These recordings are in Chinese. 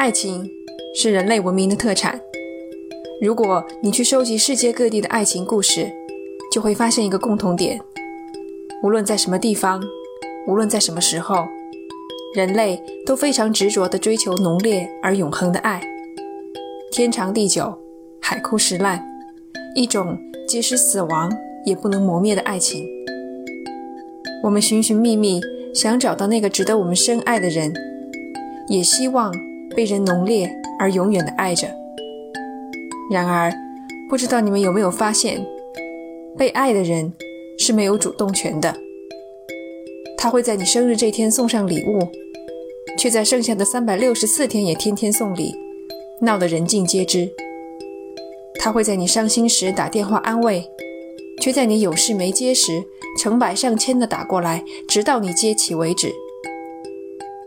爱情是人类文明的特产。如果你去收集世界各地的爱情故事，就会发现一个共同点：无论在什么地方，无论在什么时候，人类都非常执着地追求浓烈而永恒的爱，天长地久，海枯石烂，一种即使死亡也不能磨灭的爱情。我们寻寻觅觅，想找到那个值得我们深爱的人，也希望被人浓烈而永远的爱着。然而，不知道你们有没有发现？被爱的人是没有主动权的，他会在你生日这天送上礼物，却在剩下的三百六十四天也天天送礼，闹得人尽皆知。他会在你伤心时打电话安慰，却在你有事没接时成百上千的打过来，直到你接起为止。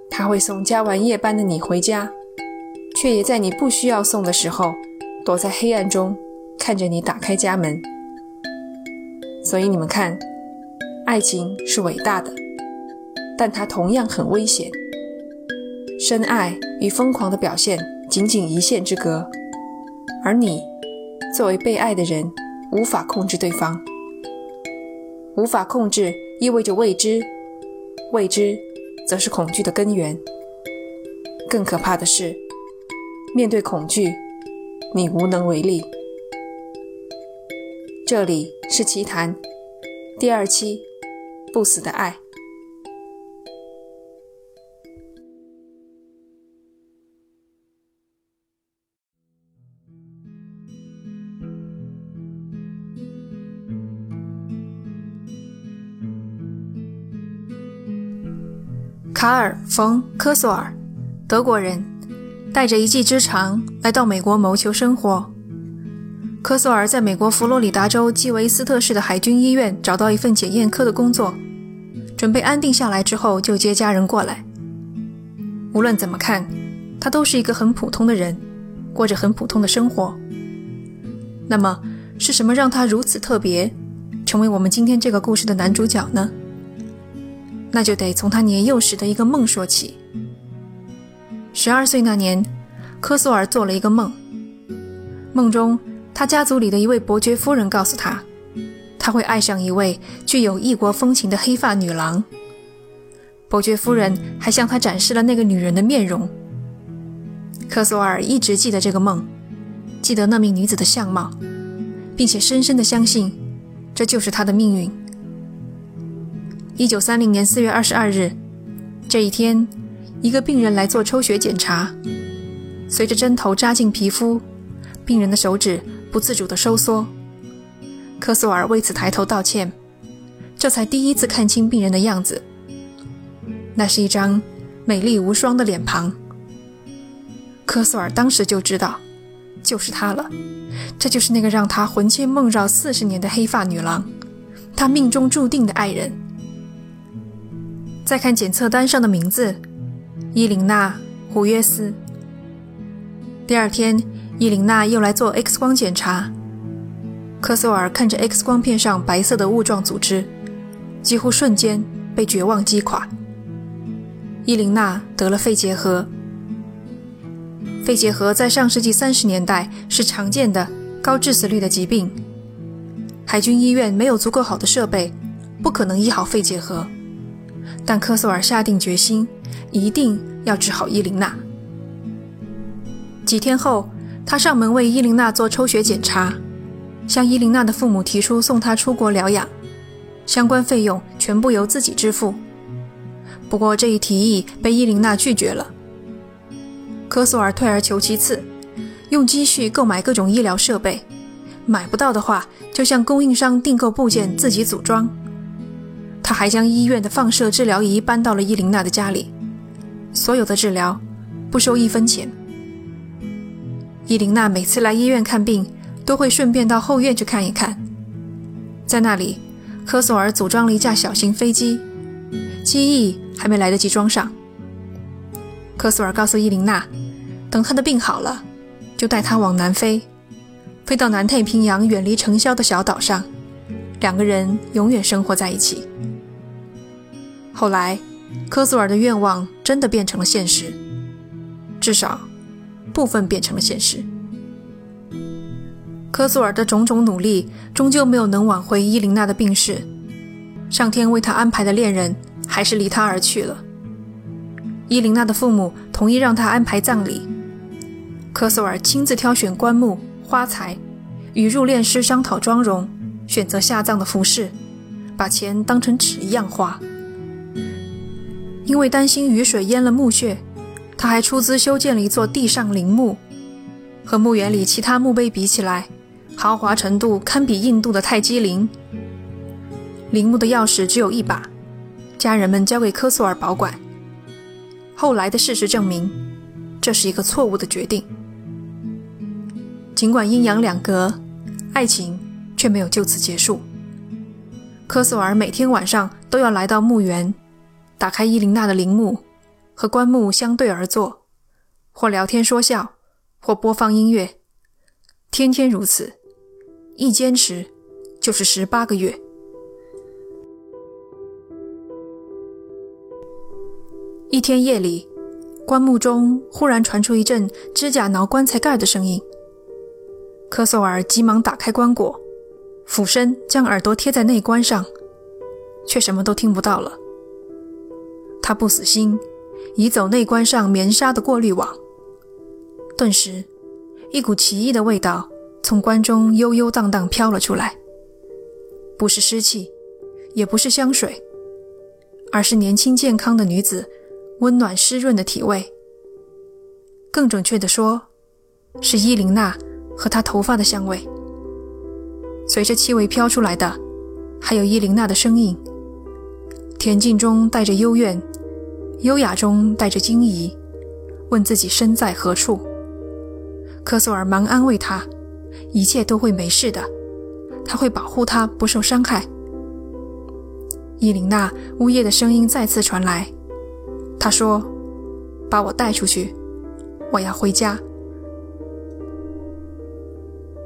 他会送加完夜班的你回家，却也在你不需要送的时候，躲在黑暗中看着你打开家门。所以你们看，爱情是伟大的，但它同样很危险。深爱与疯狂的表现仅仅一线之隔，而你作为被爱的人，无法控制对方。无法控制意味着未知，未知则是恐惧的根源。更可怕的是，面对恐惧，你无能为力。这里是奇谈第二期，不死的爱。卡尔·冯·科索尔，德国人，带着一技之长来到美国谋求生活。科索尔在美国佛罗里达州基维斯特市的海军医院找到一份检验科的工作，准备安定下来之后就接家人过来。无论怎么看，他都是一个很普通的人，过着很普通的生活。那么，是什么让他如此特别，成为我们今天这个故事的男主角呢？那就得从他年幼时的一个梦说起。十二岁那年，科索尔做了一个梦，梦中。他家族里的一位伯爵夫人告诉他，他会爱上一位具有异国风情的黑发女郎。伯爵夫人还向他展示了那个女人的面容。科索尔一直记得这个梦，记得那名女子的相貌，并且深深的相信，这就是他的命运。一九三零年四月二十二日，这一天，一个病人来做抽血检查，随着针头扎进皮肤，病人的手指。不自主的收缩，科索尔为此抬头道歉，这才第一次看清病人的样子。那是一张美丽无双的脸庞。科索尔当时就知道，就是她了，这就是那个让他魂牵梦绕四十年的黑发女郎，他命中注定的爱人。再看检测单上的名字，伊琳娜·胡约斯。第二天。伊琳娜又来做 X 光检查。科索尔看着 X 光片上白色的雾状组织，几乎瞬间被绝望击垮。伊琳娜得了肺结核。肺结核在上世纪三十年代是常见的高致死率的疾病。海军医院没有足够好的设备，不可能医好肺结核。但科索尔下定决心，一定要治好伊琳娜。几天后。他上门为伊琳娜做抽血检查，向伊琳娜的父母提出送她出国疗养，相关费用全部由自己支付。不过这一提议被伊琳娜拒绝了。科索尔退而求其次，用积蓄购买各种医疗设备，买不到的话就向供应商订购部件自己组装。他还将医院的放射治疗仪搬到了伊琳娜的家里，所有的治疗不收一分钱。伊琳娜每次来医院看病，都会顺便到后院去看一看。在那里，科索尔组装了一架小型飞机，机翼还没来得及装上。科索尔告诉伊琳娜，等他的病好了，就带她往南飞，飞到南太平洋远离尘嚣的小岛上，两个人永远生活在一起。后来，科索尔的愿望真的变成了现实，至少。部分变成了现实。科索尔的种种努力，终究没有能挽回伊琳娜的病逝。上天为他安排的恋人，还是离他而去了。伊琳娜的父母同意让他安排葬礼。科索尔亲自挑选棺木、花材，与入殓师商讨妆容，选择下葬的服饰，把钱当成纸一样花。因为担心雨水淹了墓穴，他还出资修建了一座地上陵墓，和墓园里其他墓碑比起来。豪华程度堪比印度的泰姬陵。陵墓的钥匙只有一把，家人们交给科索尔保管。后来的事实证明，这是一个错误的决定。尽管阴阳两隔，爱情却没有就此结束。科索尔每天晚上都要来到墓园，打开伊琳娜的陵墓，和棺木相对而坐，或聊天说笑，或播放音乐，天天如此。一坚持就是十八个月。一天夜里，棺木中忽然传出一阵指甲挠棺材盖的声音。科索尔急忙打开棺椁，俯身将耳朵贴在内棺上，却什么都听不到了。他不死心，移走内棺上棉纱的过滤网。顿时，一股奇异的味道。从棺中悠悠荡荡飘了出来，不是湿气，也不是香水，而是年轻健康的女子温暖湿润的体味。更准确地说，是伊琳娜和她头发的香味。随着气味飘出来的，还有伊琳娜的声音，恬静中带着幽怨，优雅中带着惊疑，问自己身在何处。科索尔忙安慰他。一切都会没事的，他会保护她不受伤害。伊琳娜呜咽的声音再次传来，她说：“把我带出去，我要回家。”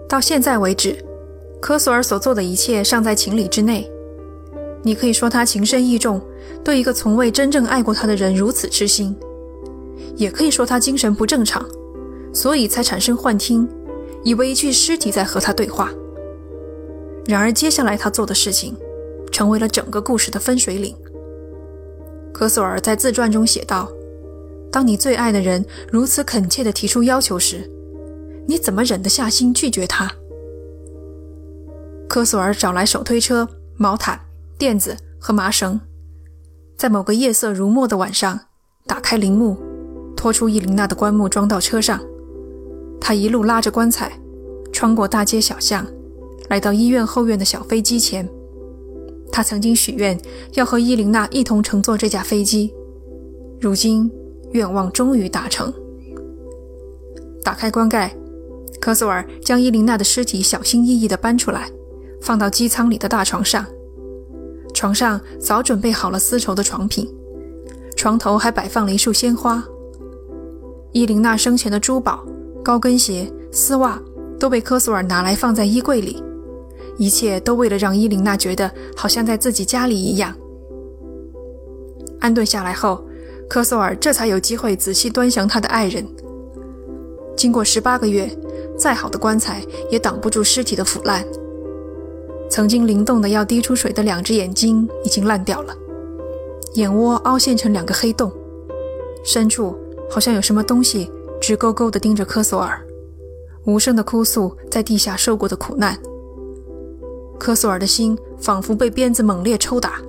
到现在为止，科索尔所做的一切尚在情理之内。你可以说他情深意重，对一个从未真正爱过他的人如此痴心；也可以说他精神不正常，所以才产生幻听。以为一具尸体在和他对话。然而，接下来他做的事情，成为了整个故事的分水岭。科索尔在自传中写道：“当你最爱的人如此恳切地提出要求时，你怎么忍得下心拒绝他？”科索尔找来手推车、毛毯、垫子和麻绳，在某个夜色如墨的晚上，打开陵墓，拖出伊琳娜的棺木，装到车上。他一路拉着棺材，穿过大街小巷，来到医院后院的小飞机前。他曾经许愿要和伊琳娜一同乘坐这架飞机，如今愿望终于达成。打开棺盖，科索尔将伊琳娜的尸体小心翼翼地搬出来，放到机舱里的大床上。床上早准备好了丝绸的床品，床头还摆放了一束鲜花。伊琳娜生前的珠宝。高跟鞋、丝袜都被科索尔拿来放在衣柜里，一切都为了让伊琳娜觉得好像在自己家里一样。安顿下来后，科索尔这才有机会仔细端详他的爱人。经过十八个月，再好的棺材也挡不住尸体的腐烂。曾经灵动的要滴出水的两只眼睛已经烂掉了，眼窝凹陷成两个黑洞，深处好像有什么东西。直勾勾地盯着科索尔，无声地哭诉在地下受过的苦难。科索尔的心仿佛被鞭子猛烈抽打。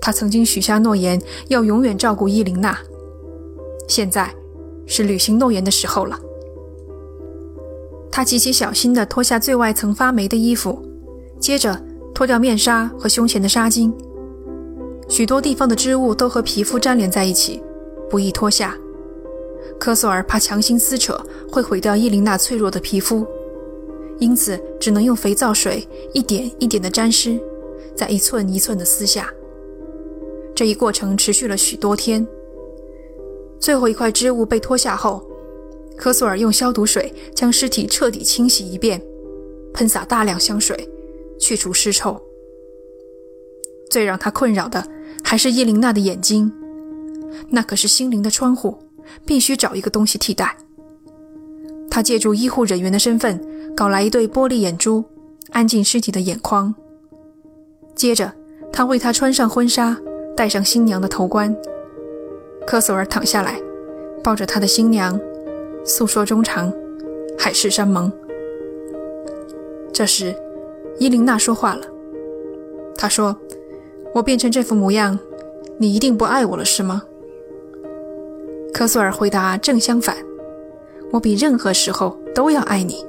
他曾经许下诺言，要永远照顾伊琳娜，现在是履行诺言的时候了。他极其小心地脱下最外层发霉的衣服，接着脱掉面纱和胸前的纱巾。许多地方的织物都和皮肤粘连在一起，不易脱下。科索尔怕强行撕扯会毁掉伊琳娜脆弱的皮肤，因此只能用肥皂水一点一点地沾湿，再一寸一寸地撕下。这一过程持续了许多天。最后一块织物被脱下后，科索尔用消毒水将尸体彻底清洗一遍，喷洒大量香水，去除尸臭。最让他困扰的还是伊琳娜的眼睛，那可是心灵的窗户。必须找一个东西替代。他借助医护人员的身份，搞来一对玻璃眼珠，安进尸体的眼眶。接着，他为她穿上婚纱，戴上新娘的头冠。科索尔躺下来，抱着他的新娘，诉说衷肠，海誓山盟。这时，伊琳娜说话了。她说：“我变成这副模样，你一定不爱我了，是吗？”科索尔回答：“正相反，我比任何时候都要爱你。”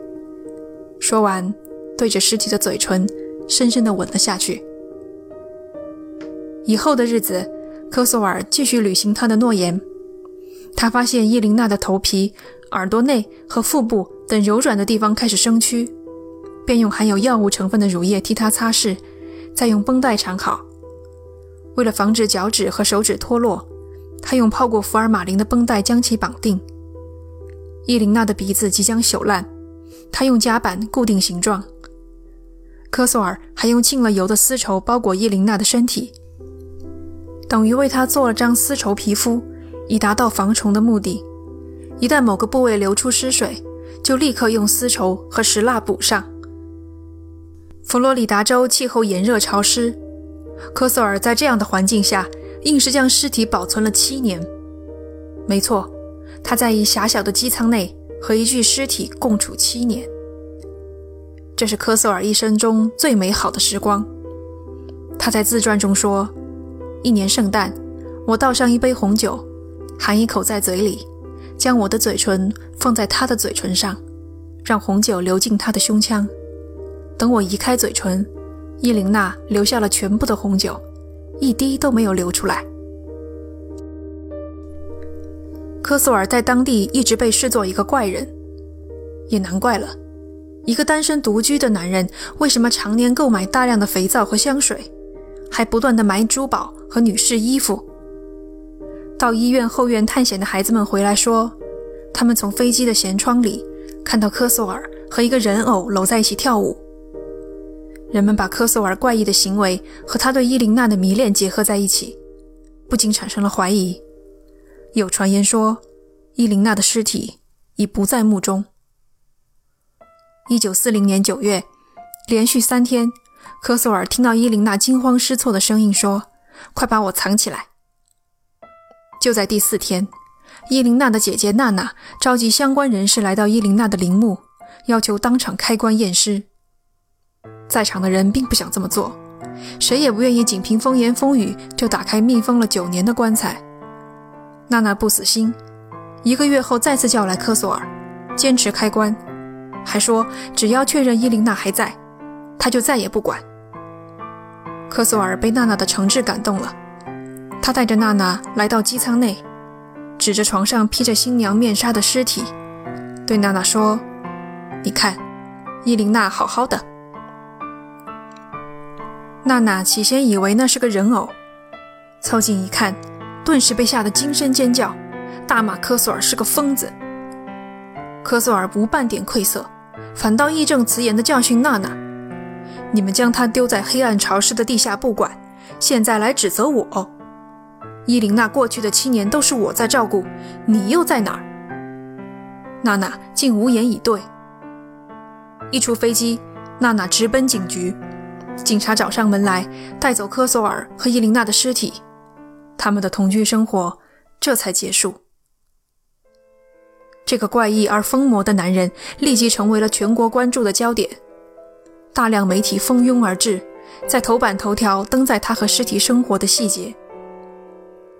说完，对着尸体的嘴唇深深地吻了下去。以后的日子，科索尔继续履行他的诺言。他发现伊琳娜的头皮、耳朵内和腹部等柔软的地方开始生蛆，便用含有药物成分的乳液替她擦拭。再用绷带缠好。为了防止脚趾和手指脱落，他用泡过福尔马林的绷带将其绑定。伊琳娜的鼻子即将朽烂，他用夹板固定形状。科索尔还用浸了油的丝绸包裹伊琳娜的身体，等于为她做了张丝绸皮肤，以达到防虫的目的。一旦某个部位流出湿水，就立刻用丝绸和石蜡补上。佛罗里达州气候炎热潮湿，科索尔在这样的环境下，硬是将尸体保存了七年。没错，他在一狭小的机舱内和一具尸体共处七年。这是科索尔一生中最美好的时光。他在自传中说：“一年圣诞，我倒上一杯红酒，含一口在嘴里，将我的嘴唇放在他的嘴唇上，让红酒流进他的胸腔。”等我移开嘴唇，伊琳娜留下了全部的红酒，一滴都没有流出来。科索尔在当地一直被视作一个怪人，也难怪了。一个单身独居的男人，为什么常年购买大量的肥皂和香水，还不断的买珠宝和女士衣服？到医院后院探险的孩子们回来说，他们从飞机的舷窗里看到科索尔和一个人偶搂在一起跳舞。人们把科索尔怪异的行为和他对伊琳娜的迷恋结合在一起，不禁产生了怀疑。有传言说，伊琳娜的尸体已不在墓中。一九四零年九月，连续三天，科索尔听到伊琳娜惊慌失措的声音，说：“快把我藏起来！”就在第四天，伊琳娜的姐姐娜娜召集相关人士来到伊琳娜的陵墓，要求当场开棺验尸。在场的人并不想这么做，谁也不愿意仅凭风言风语就打开密封了九年的棺材。娜娜不死心，一个月后再次叫来科索尔，坚持开棺，还说只要确认伊琳娜还在，他就再也不管。科索尔被娜娜的诚挚感动了，他带着娜娜来到机舱内，指着床上披着新娘面纱的尸体，对娜娜说：“你看，伊琳娜好好的。”娜娜起先以为那是个人偶，凑近一看，顿时被吓得惊声尖叫，大骂科索尔是个疯子。科索尔不半点愧色，反倒义正辞严地教训娜娜：“你们将她丢在黑暗潮湿的地下不管，现在来指责我？伊琳娜过去的七年都是我在照顾，你又在哪儿？”娜娜竟无言以对。一出飞机，娜娜直奔警局。警察找上门来，带走科索尔和伊琳娜的尸体，他们的同居生活这才结束。这个怪异而疯魔的男人立即成为了全国关注的焦点，大量媒体蜂拥而至，在头版头条登载他和尸体生活的细节。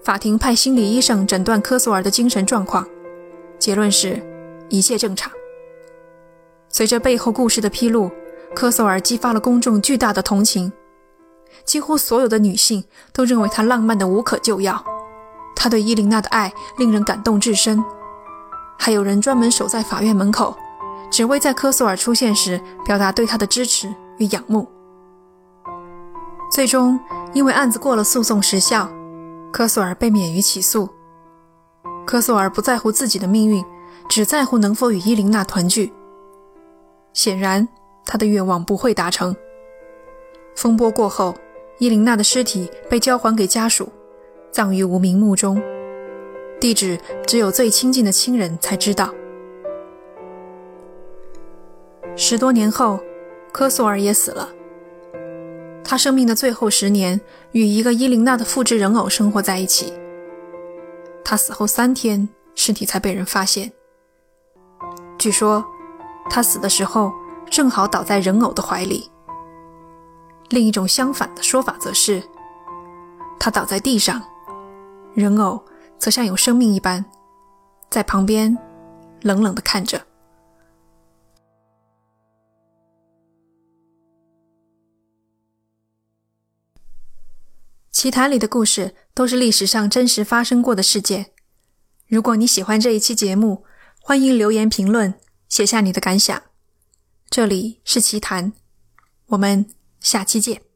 法庭派心理医生诊断科索尔的精神状况，结论是一切正常。随着背后故事的披露。科索尔激发了公众巨大的同情，几乎所有的女性都认为他浪漫的无可救药。他对伊琳娜的爱令人感动至深，还有人专门守在法院门口，只为在科索尔出现时表达对他的支持与仰慕。最终，因为案子过了诉讼时效，科索尔被免于起诉。科索尔不在乎自己的命运，只在乎能否与伊琳娜团聚。显然。他的愿望不会达成。风波过后，伊琳娜的尸体被交还给家属，葬于无名墓中，地址只有最亲近的亲人才知道。十多年后，科索尔也死了。他生命的最后十年，与一个伊琳娜的复制人偶生活在一起。他死后三天，尸体才被人发现。据说，他死的时候正好倒在人偶的怀里。另一种相反的说法则是，他倒在地上，人偶则像有生命一般，在旁边冷冷地看着。奇谈里的故事都是历史上真实发生过的事件。如果你喜欢这一期节目，欢迎留言评论，写下你的感想。这里是奇谈，我们下期见。